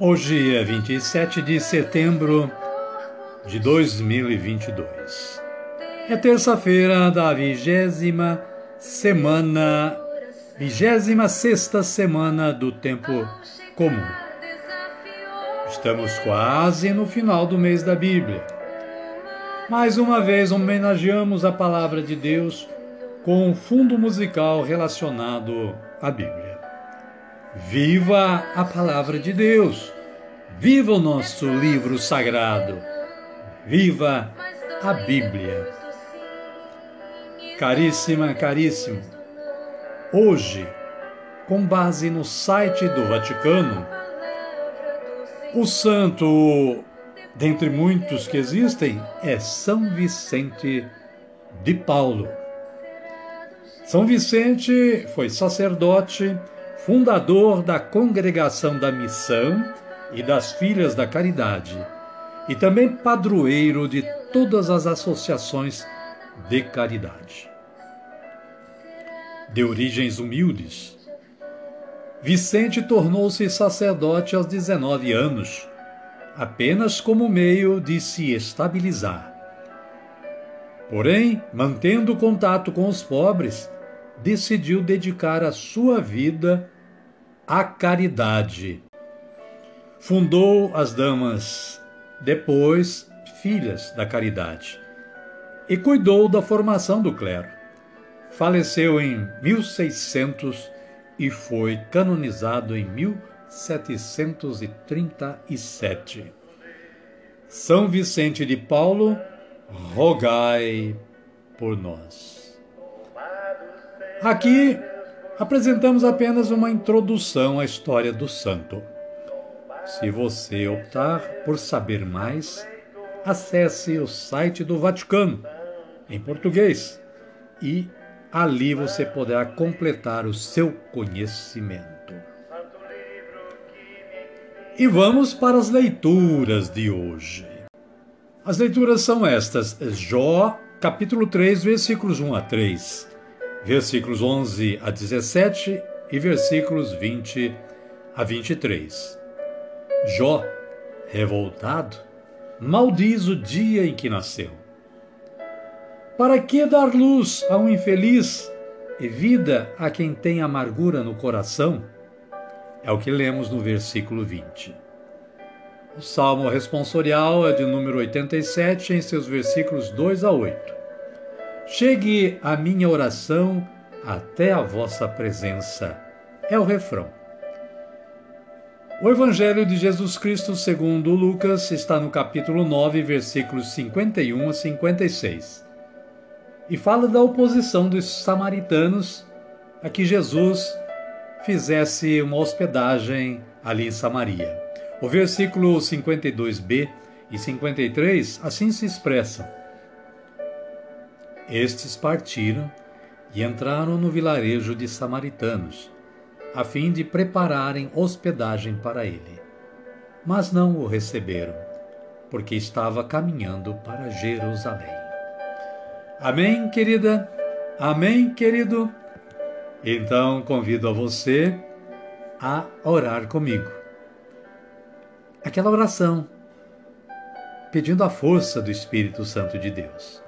Hoje é 27 de setembro de 2022. É terça-feira da vigésima semana Vigésima sexta semana do tempo comum. Estamos quase no final do mês da Bíblia. Mais uma vez homenageamos a palavra de Deus com um fundo musical relacionado à Bíblia. Viva a palavra de Deus! Viva o nosso livro sagrado! Viva a Bíblia! Caríssima, caríssimo, Hoje, com base no site do Vaticano, o santo, dentre muitos que existem, é São Vicente de Paulo. São Vicente foi sacerdote, fundador da Congregação da Missão e das Filhas da Caridade, e também padroeiro de todas as associações de caridade de origens humildes. Vicente tornou-se sacerdote aos 19 anos, apenas como meio de se estabilizar. Porém, mantendo contato com os pobres, decidiu dedicar a sua vida à caridade. Fundou as Damas, depois Filhas da Caridade, e cuidou da formação do clero. Faleceu em 1600 e foi canonizado em 1737. São Vicente de Paulo, rogai por nós. Aqui apresentamos apenas uma introdução à história do santo. Se você optar por saber mais, acesse o site do Vaticano, em português, e Ali você poderá completar o seu conhecimento. E vamos para as leituras de hoje. As leituras são estas: Jó, capítulo 3, versículos 1 a 3, versículos 11 a 17 e versículos 20 a 23. Jó, revoltado, maldiz o dia em que nasceu para que dar luz a um infeliz e vida a quem tem amargura no coração? É o que lemos no versículo 20. O salmo responsorial é de número 87, em seus versículos 2 a 8. Chegue a minha oração até a vossa presença. É o refrão. O Evangelho de Jesus Cristo, segundo Lucas, está no capítulo 9, versículos 51 a 56 e fala da oposição dos samaritanos a que Jesus fizesse uma hospedagem ali em Samaria. O versículo 52b e 53 assim se expressam. Estes partiram e entraram no vilarejo de samaritanos, a fim de prepararem hospedagem para ele. Mas não o receberam, porque estava caminhando para Jerusalém. Amém, querida? Amém, querido? Então convido a você a orar comigo. Aquela oração, pedindo a força do Espírito Santo de Deus.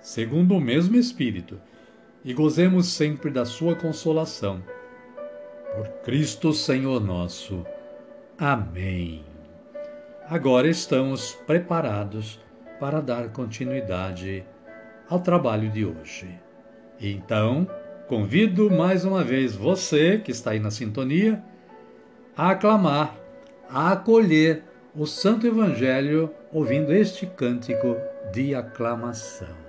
segundo o mesmo Espírito, e gozemos sempre da sua consolação. Por Cristo Senhor nosso. Amém. Agora estamos preparados para dar continuidade ao trabalho de hoje. Então, convido mais uma vez você que está aí na sintonia a aclamar, a acolher o Santo Evangelho ouvindo este cântico de aclamação.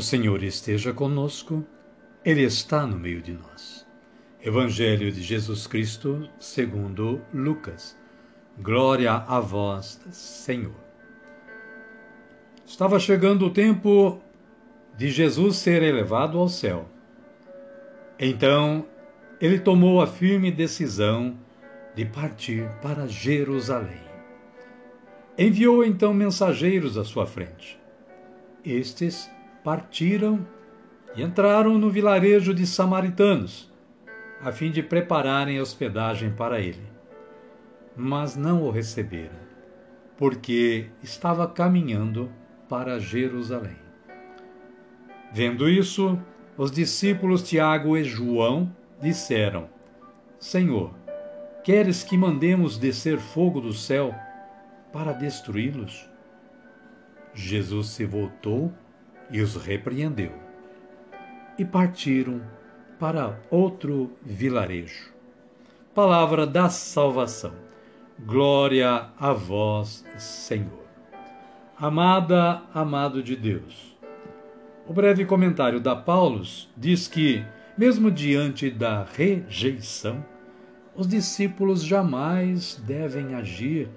O Senhor esteja conosco, Ele está no meio de nós. Evangelho de Jesus Cristo, segundo Lucas. Glória a vós, Senhor. Estava chegando o tempo de Jesus ser elevado ao céu. Então, ele tomou a firme decisão de partir para Jerusalém. Enviou então mensageiros à sua frente. Estes partiram e entraram no vilarejo de samaritanos, a fim de prepararem hospedagem para ele. Mas não o receberam, porque estava caminhando para Jerusalém. Vendo isso, os discípulos Tiago e João disseram: Senhor, queres que mandemos descer fogo do céu para destruí-los? Jesus se voltou e os repreendeu. E partiram para outro vilarejo. Palavra da salvação. Glória a vós, Senhor. Amada, amado de Deus. O breve comentário da Paulus diz que, mesmo diante da rejeição, os discípulos jamais devem agir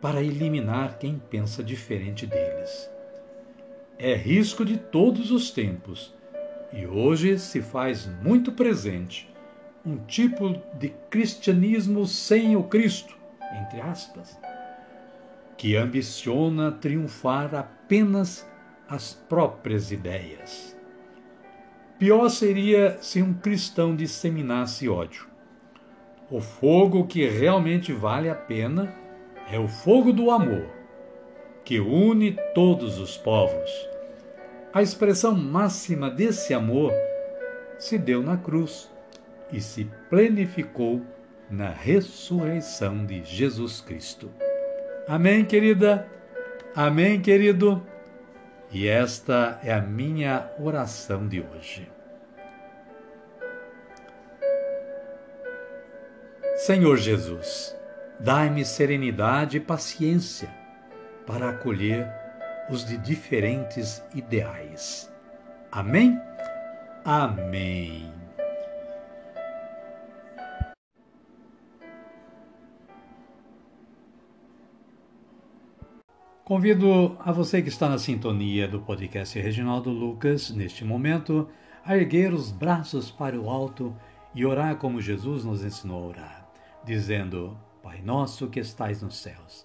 para eliminar quem pensa diferente deles é risco de todos os tempos e hoje se faz muito presente um tipo de cristianismo sem o Cristo, entre aspas, que ambiciona triunfar apenas as próprias ideias. Pior seria se um cristão disseminasse ódio. O fogo que realmente vale a pena é o fogo do amor, que une todos os povos a expressão máxima desse amor se deu na cruz e se plenificou na ressurreição de Jesus Cristo. Amém, querida? Amém, querido? E esta é a minha oração de hoje. Senhor Jesus, dai-me serenidade e paciência para acolher os de diferentes ideais. Amém? Amém. Convido a você que está na sintonia do podcast Reginaldo Lucas, neste momento, a erguer os braços para o alto e orar como Jesus nos ensinou a orar, dizendo: Pai nosso que estais nos céus,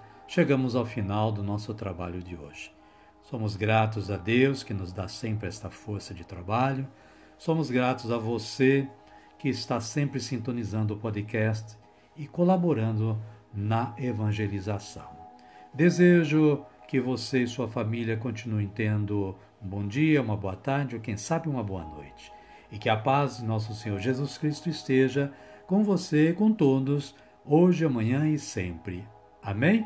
chegamos ao final do nosso trabalho de hoje. Somos gratos a Deus que nos dá sempre esta força de trabalho. Somos gratos a você que está sempre sintonizando o podcast e colaborando na evangelização. Desejo que você e sua família continuem tendo um bom dia, uma boa tarde ou quem sabe uma boa noite. E que a paz de nosso Senhor Jesus Cristo esteja com você e com todos, hoje, amanhã e sempre. Amém?